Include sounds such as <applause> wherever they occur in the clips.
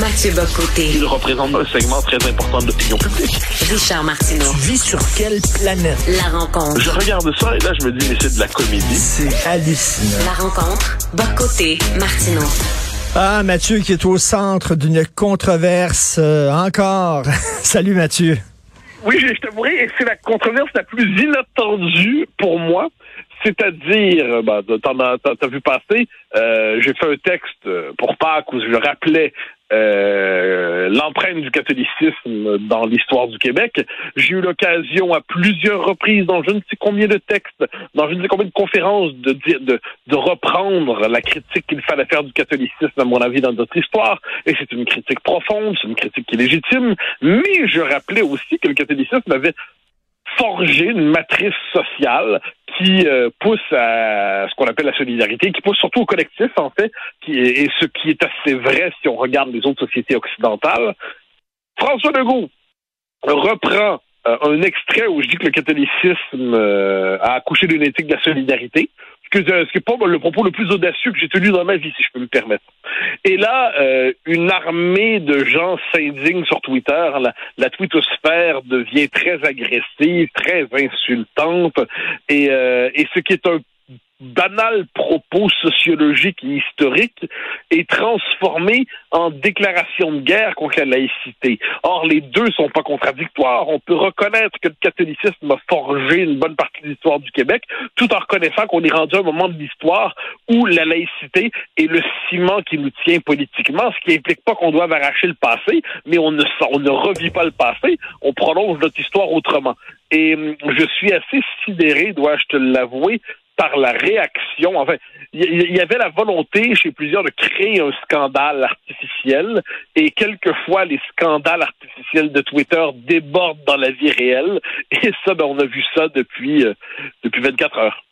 Mathieu Bocoté. Il représente un segment très important de l'opinion publique. Richard Martineau. Tu vis sur quelle planète? La rencontre. Je regarde ça et là, je me dis, mais c'est de la comédie. C'est hallucinant. La rencontre. Bocoté. Martineau. Ah, Mathieu qui est au centre d'une controverse euh, encore. <laughs> Salut Mathieu. Oui, je t'avouerai, c'est la controverse la plus inattendue pour moi. C'est-à-dire, ben, t'en as, t'as vu passer, euh, j'ai fait un texte pour Pâques où je rappelais euh, l'empreinte du catholicisme dans l'histoire du Québec. J'ai eu l'occasion à plusieurs reprises, dans je ne sais combien de textes, dans je ne sais combien de conférences, de, de, de reprendre la critique qu'il fallait faire du catholicisme, à mon avis, dans notre histoire. Et c'est une critique profonde, c'est une critique qui est légitime. Mais je rappelais aussi que le catholicisme avait forgé une matrice sociale qui euh, pousse à ce qu'on appelle la solidarité, qui pousse surtout au collectif, en fait, et ce qui est assez vrai si on regarde les autres sociétés occidentales. François Legault reprend euh, un extrait où je dis que le catholicisme euh, a accouché d'une éthique de la solidarité, ce qui n'est pas le propos le plus audacieux que j'ai tenu dans ma vie, si je peux me permettre. Et là, euh, une armée de gens s'indignent sur Twitter. La, la twittosphère devient très agressive, très insultante. Et, euh, et ce qui est un banal propos sociologique et historique est transformé en déclaration de guerre contre la laïcité. Or, les deux sont pas contradictoires. On peut reconnaître que le catholicisme a forgé une bonne partie de l'histoire du Québec, tout en reconnaissant qu'on est rendu à un moment de l'histoire où la laïcité est le ciment qui nous tient politiquement, ce qui implique pas qu'on doive arracher le passé, mais on ne, on ne revit pas le passé, on prolonge notre histoire autrement. Et hum, je suis assez sidéré, dois-je te l'avouer, par la réaction. Enfin, il y, avait la volonté chez plusieurs de créer un scandale artificiel et quelquefois les scandales artificiels de Twitter débordent dans la vie réelle. Et ça, ben, on a vu ça depuis, euh, depuis 24 heures.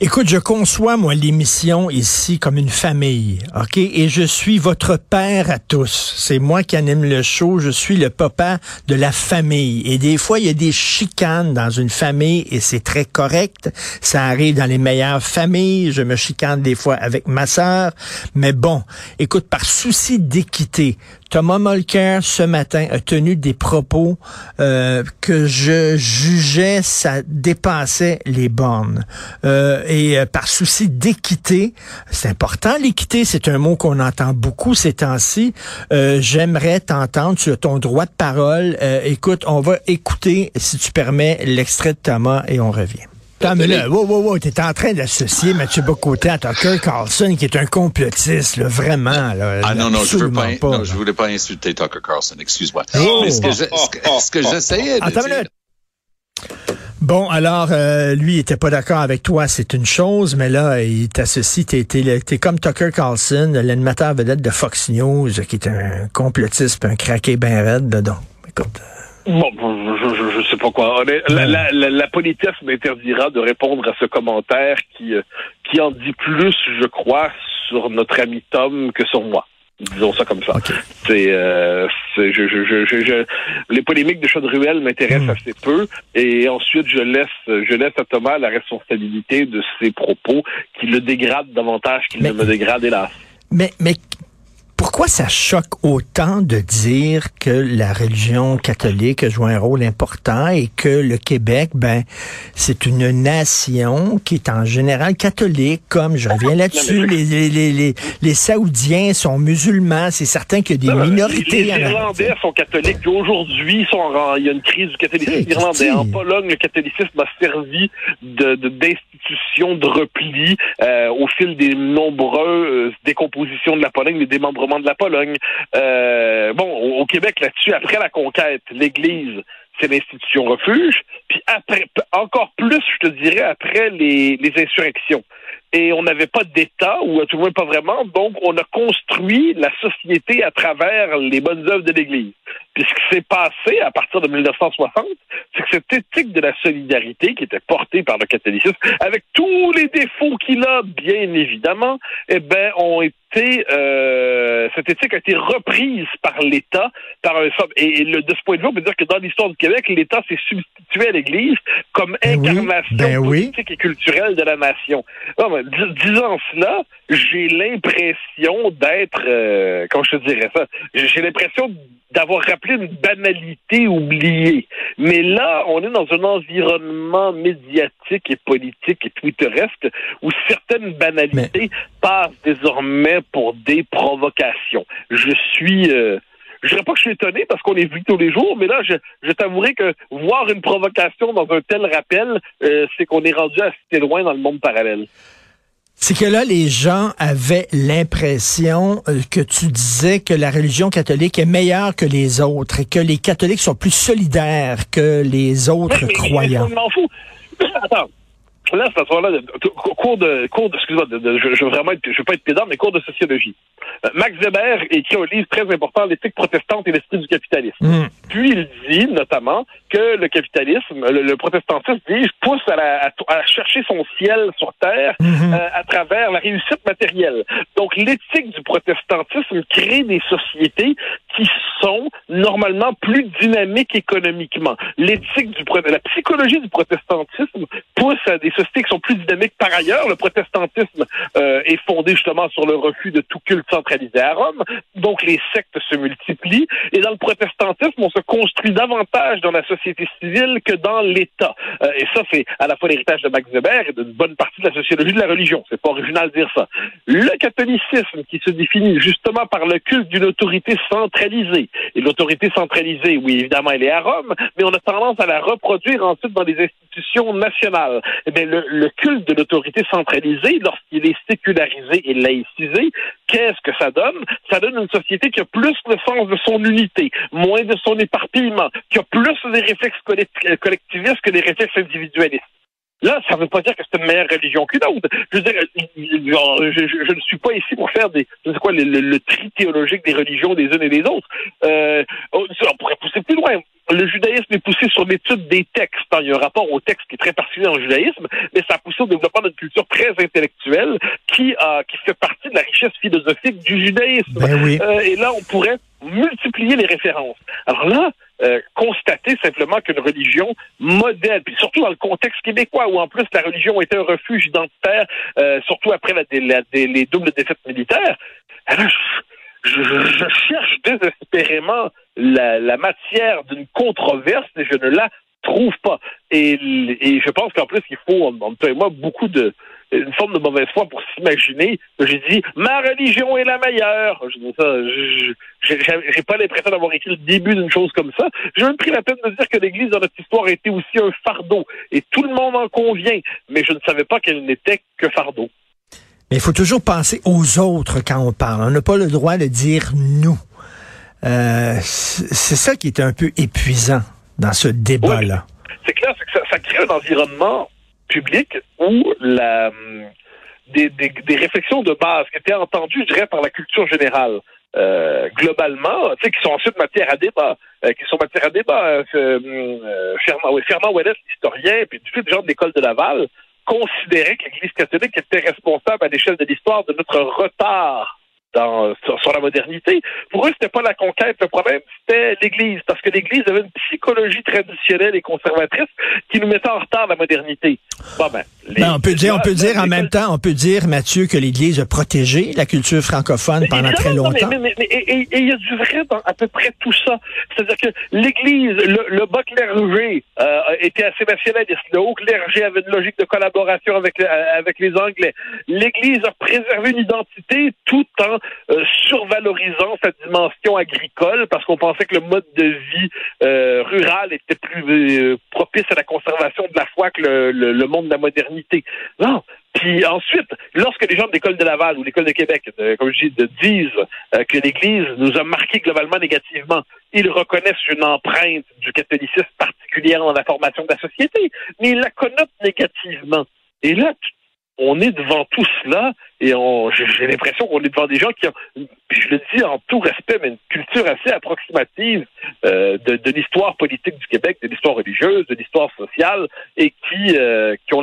Écoute, je conçois, moi, l'émission ici comme une famille, OK? Et je suis votre père à tous. C'est moi qui anime le show. Je suis le papa de la famille. Et des fois, il y a des chicanes dans une famille et c'est très correct. Ça arrive dans les meilleures familles. Je me chicane des fois avec ma sœur. Mais bon, écoute, par souci d'équité, Thomas Mulcair, ce matin, a tenu des propos euh, que je jugeais, ça dépassait les bornes. Euh, et euh, par souci d'équité, c'est important, l'équité, c'est un mot qu'on entend beaucoup ces temps-ci. J'aimerais t'entendre sur ton droit de parole. écoute, on va écouter, si tu permets, l'extrait de Thomas et on revient. Attends, mais là, wow, wow, wow, t'es en train d'associer Mathieu Bocoté à Tucker Carlson, qui est un complotiste, là, vraiment. Là, ah non, non, je veux pas, non, je voulais pas insulter Tucker Carlson, excuse-moi. Oh, mais ce que, j'essayais de Attends, dire... Bon, alors, euh, lui, il était pas d'accord avec toi, c'est une chose, mais là, il t'associe, t'es, t'es, t'es comme Tucker Carlson, l'animateur vedette de Fox News, qui est un complotiste, un craqué bien raide, donc, écoute... Bon, je, je, sais pas quoi. La, la, la, la politesse m'interdira de répondre à ce commentaire qui, euh, qui en dit plus, je crois, sur notre ami Tom que sur moi. Disons ça comme ça. C'est, euh, je, je, je, les polémiques de Chaudruel m'intéressent hmm. assez peu, et ensuite je laisse, je laisse à Thomas la responsabilité de ses propos qui le dégradent davantage qu'il ne me dégrade hélas. Mais, mais pourquoi ça choque autant de dire que la religion catholique joue un rôle important et que le Québec, ben, c'est une nation qui est en général catholique, comme je reviens <laughs> là-dessus, les, les, les, les, Saoudiens sont musulmans, c'est certain qu'il y a des minorités. Les, Irlandais sont catholiques, aujourd'hui, il y a une crise du catholicisme irlandais. En Pologne, le catholicisme a servi d'institution de, repli euh, au fil des nombreuses décompositions de la Pologne, des démembrements de la Pologne. Euh, bon, au, Québec, là-dessus, après la conquête, l'Église, c'est l'institution refuge. Puis après, encore plus, je te dirais, après les, les insurrections. Et on n'avait pas d'État, ou à tout le moins pas vraiment, donc on a construit la société à travers les bonnes œuvres de l'Église. Puis ce qui s'est passé à partir de 1960, c'est que cette éthique de la solidarité qui était portée par le catholicisme, avec tous les défauts qu'il a, bien évidemment, eh ben, ont été été euh, cette éthique a été reprise par l'État, par un et le, de ce point de vue, on peut dire que dans l'histoire du Québec, l'État s'est substitué à l'Église comme ben incarnation ben politique et culturelle de la nation. Non, disant cela, j'ai l'impression d'être, euh, comment je te dirais ça, j'ai l'impression d'avoir rappelé une banalité oubliée. Mais là, on est dans un environnement médiatique et politique et twitteresque où certaines banalités passent désormais pour des provocations. Je suis... Euh, je dirais pas que je suis étonné parce qu'on est vu tous les jours, mais là, je, je t'avouerai que voir une provocation dans un tel rappel, euh, c'est qu'on est rendu assez loin dans le monde parallèle. C'est que là, les gens avaient l'impression euh, que tu disais que la religion catholique est meilleure que les autres et que les catholiques sont plus solidaires que les autres croyants. Mais, m'en fous. <coughs> Attends. Là, à ce moment-là, cours de, cours de, excuse-moi, je, je veux vraiment être, je veux pas être pédant, mais cours de sociologie. Euh, Max Weber écrit un livre très important, L'éthique protestante et l'esprit du capitalisme. Hmm. Puis il dit notamment que le capitalisme, le, protestantisme, dit, pousse à, à, chercher son ciel sur terre hmm. euh, à travers la réussite matérielle. Donc l'éthique du protestantisme crée des sociétés qui sont normalement plus dynamiques économiquement. L'éthique du la psychologie du protestantisme pousse à des sociétés qui sont plus dynamiques par ailleurs. Le protestantisme euh, est fondé justement sur le refus de tout culte centralisé à Rome. Donc les sectes se multiplient. Et dans le protestantisme, on se construit davantage dans la société civile que dans l'État. Euh, et ça, c'est à la fois l'héritage de Max Weber et d'une bonne partie de la sociologie de la religion. C'est pas original de dire ça. Le catholicisme, qui se définit justement par le culte d'une autorité centralisée. Et l'autorité centralisée, oui, évidemment, elle est à Rome, mais on a tendance à la reproduire ensuite dans les institutions nationales. Eh bien, le, le culte de l'autorité centralisée, lorsqu'il est sécularisé et laïcisé, qu'est-ce que ça donne? Ça donne une société qui a plus le sens de son unité, moins de son éparpillement, qui a plus des réflexes collectivistes que des réflexes individualistes. Là, ça ne veut pas dire que c'est une meilleure religion qu'une autre. Je veux dire, je, ne suis pas ici pour faire des, je sais quoi, le, tri théologique des religions des unes et des autres. Euh, on pourrait pousser plus loin. Le judaïsme est poussé sur l'étude des textes. Il y a un rapport au texte qui est très particulier dans le judaïsme, mais ça a poussé au développement d'une culture très intellectuelle qui, a, qui fait partie de la richesse philosophique du judaïsme. Ben oui. euh, et là, on pourrait multiplier les références. Alors là, euh, constater simplement qu'une religion modèle, puis surtout dans le contexte québécois où en plus la religion était un refuge identitaire, euh, surtout après les doubles défaites militaires, je, cherche désespérément la, matière d'une controverse et je ne la trouve pas. Et, je pense qu'en plus, il faut, entre toi et moi, beaucoup de, une forme de mauvaise foi pour s'imaginer j'ai dit ma religion est la meilleure. Je j'ai pas l'impression d'avoir écrit le début d'une chose comme ça. J'ai même pris la peine de dire que l'Église dans notre histoire était aussi un fardeau. Et tout le monde en convient. Mais je ne savais pas qu'elle n'était que fardeau. Mais il faut toujours penser aux autres quand on parle. On n'a pas le droit de dire nous. Euh, c'est ça qui est un peu épuisant dans ce débat-là. c'est clair, que ça, crée un environnement public la, des, des, réflexions de base qui étaient entendues, je dirais, par la culture générale, euh, globalement, tu sais, qui sont ensuite matière à débat, euh, qui sont matière à débat. Euh, euh Fernand, l'historien, puis des gens de l'école de Laval, considéraient que l'Église catholique était responsable à l'échelle de l'histoire de notre retard dans, sur, la modernité. Pour eux, c'était pas la conquête. Le problème, c'était l'Église, parce que l'Église avait une psychologie traditionnelle et conservatrice qui nous mettait en retard la modernité. Bon, ben, ben on peut dire, on peut dire en même temps, on peut dire, Mathieu, que l'Église a protégé la culture francophone pendant très longtemps. Mais, et il y a du vrai dans à peu près tout ça. C'est-à-dire que l'Église, le, le bas clergé euh, était assez nationaliste. Le haut clergé avait une logique de collaboration avec, euh, avec les Anglais. L'Église a préservé une identité tout en euh, survalorisant sa dimension agricole parce qu'on pensait que le mode de vie rural était plus propice à la conservation de la foi que le, le, monde de la modernité. Non. Puis ensuite, lorsque les gens de l'école de Laval ou l'école de Québec, comme je dis, disent que l'Église nous a marqué globalement négativement, ils reconnaissent une empreinte du catholicisme particulière dans la formation de la société, mais ils la connotent négativement. Et là, on est devant tout cela et j'ai l'impression qu'on est devant des gens qui ont, je le dis en tout respect, mais une culture assez approximative euh, de, l'histoire politique du Québec, de l'histoire religieuse, de l'histoire sociale, et qui, euh, qui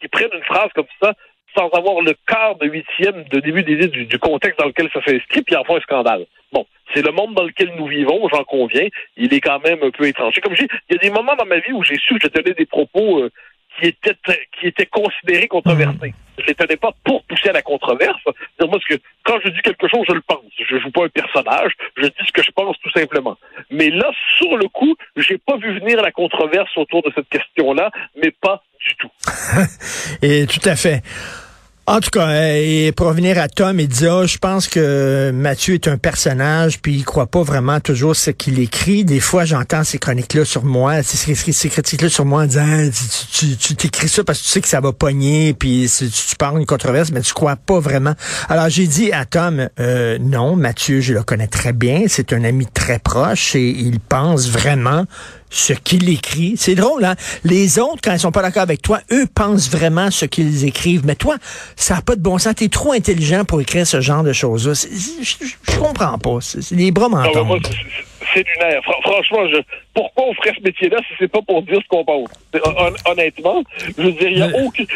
qui prennent une phrase comme ça sans avoir le quart de huitième de début d'idée du, du contexte dans lequel ça s'inscrit, puis en font un scandale. Bon, c'est le monde dans lequel nous vivons, j'en conviens. Il est quand même un peu étranger. Comme je dis, il y a des moments dans ma vie où j'ai su que je tenais des propos euh, qui étaient qui étaient considérés controversés. Je les tenais pas pour pousser à la controverse. Dire moi que quand je dis quelque chose, je le pense. Je joue pas un personnage, je dis ce que je pense tout simplement. Mais là, sur le coup, j'ai pas vu venir la controverse autour de cette question-là, mais pas du tout. <laughs> Et tout à fait. En tout cas, euh, et pour revenir à Tom, il dit, ah, je pense que Mathieu est un personnage, puis il croit pas vraiment toujours ce qu'il écrit. Des fois, j'entends ces chroniques-là sur moi, ces, critiques-là sur moi en disant, ah, tu, tu, t'écris ça parce que tu sais que ça va pogner, puis tu, tu parles une controverse, mais tu crois pas vraiment. Alors, j'ai dit à Tom, euh, non, Mathieu, je le connais très bien, c'est un ami très proche, et il pense vraiment ce qu'il écrit. C'est drôle, hein? Les autres, quand ils sont pas d'accord avec toi, eux pensent vraiment ce qu'ils écrivent. Mais toi, ça n'a pas de bon sens. T'es trop intelligent pour écrire ce genre de choses-là. Je comprends pas. C'est les bras m'entendent c'est lunaire. franchement, je, pourquoi on ferait ce métier-là si c'est pas pour dire ce qu'on pense? honnêtement, je veux dire, il y, a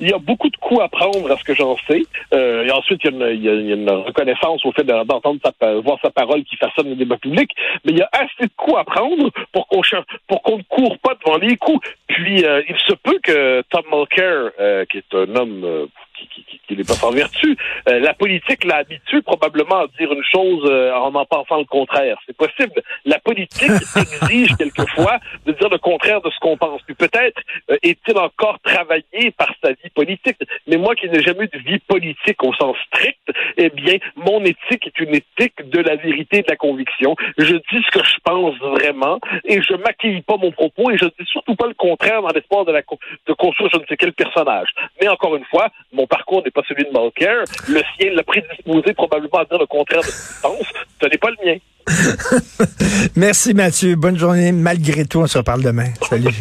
il y a beaucoup de coups à prendre à ce que j'en sais. Euh, et ensuite, il y, a une, reconnaissance au fait d'entendre voir sa parole qui façonne le débat public. Mais il y a assez de coups à prendre pour qu'on pour qu'on ne court pas devant les coups. Puis, euh, il se peut que Tom Mulcair, euh, qui est un homme qui, qui, qui n'est pas sans vertu. Euh, la politique l'a habitué probablement à dire une chose euh, en en pensant le contraire. C'est possible. La politique <laughs> exige quelquefois de dire le contraire de ce qu'on pense. Puis peut-être euh, est-il encore travaillé par sa vie politique? Mais moi qui n'ai jamais eu de vie politique au sens strict, eh bien, mon éthique est une éthique de la vérité et de la conviction. Je dis ce que je pense vraiment et je maquille pas mon propos et je dis surtout pas le contraire dans l'espoir de, la, de construire je ne sais quel personnage. Mais encore une fois, mon parcours n'est pas celui de Mulcair. Le sien l'a prédisposé probablement à dire le contraire de ce qu'il pense. Ce n'est pas le mien. <laughs> Merci Mathieu. Bonne journée. Malgré tout, on se reparle demain. Salut. <laughs>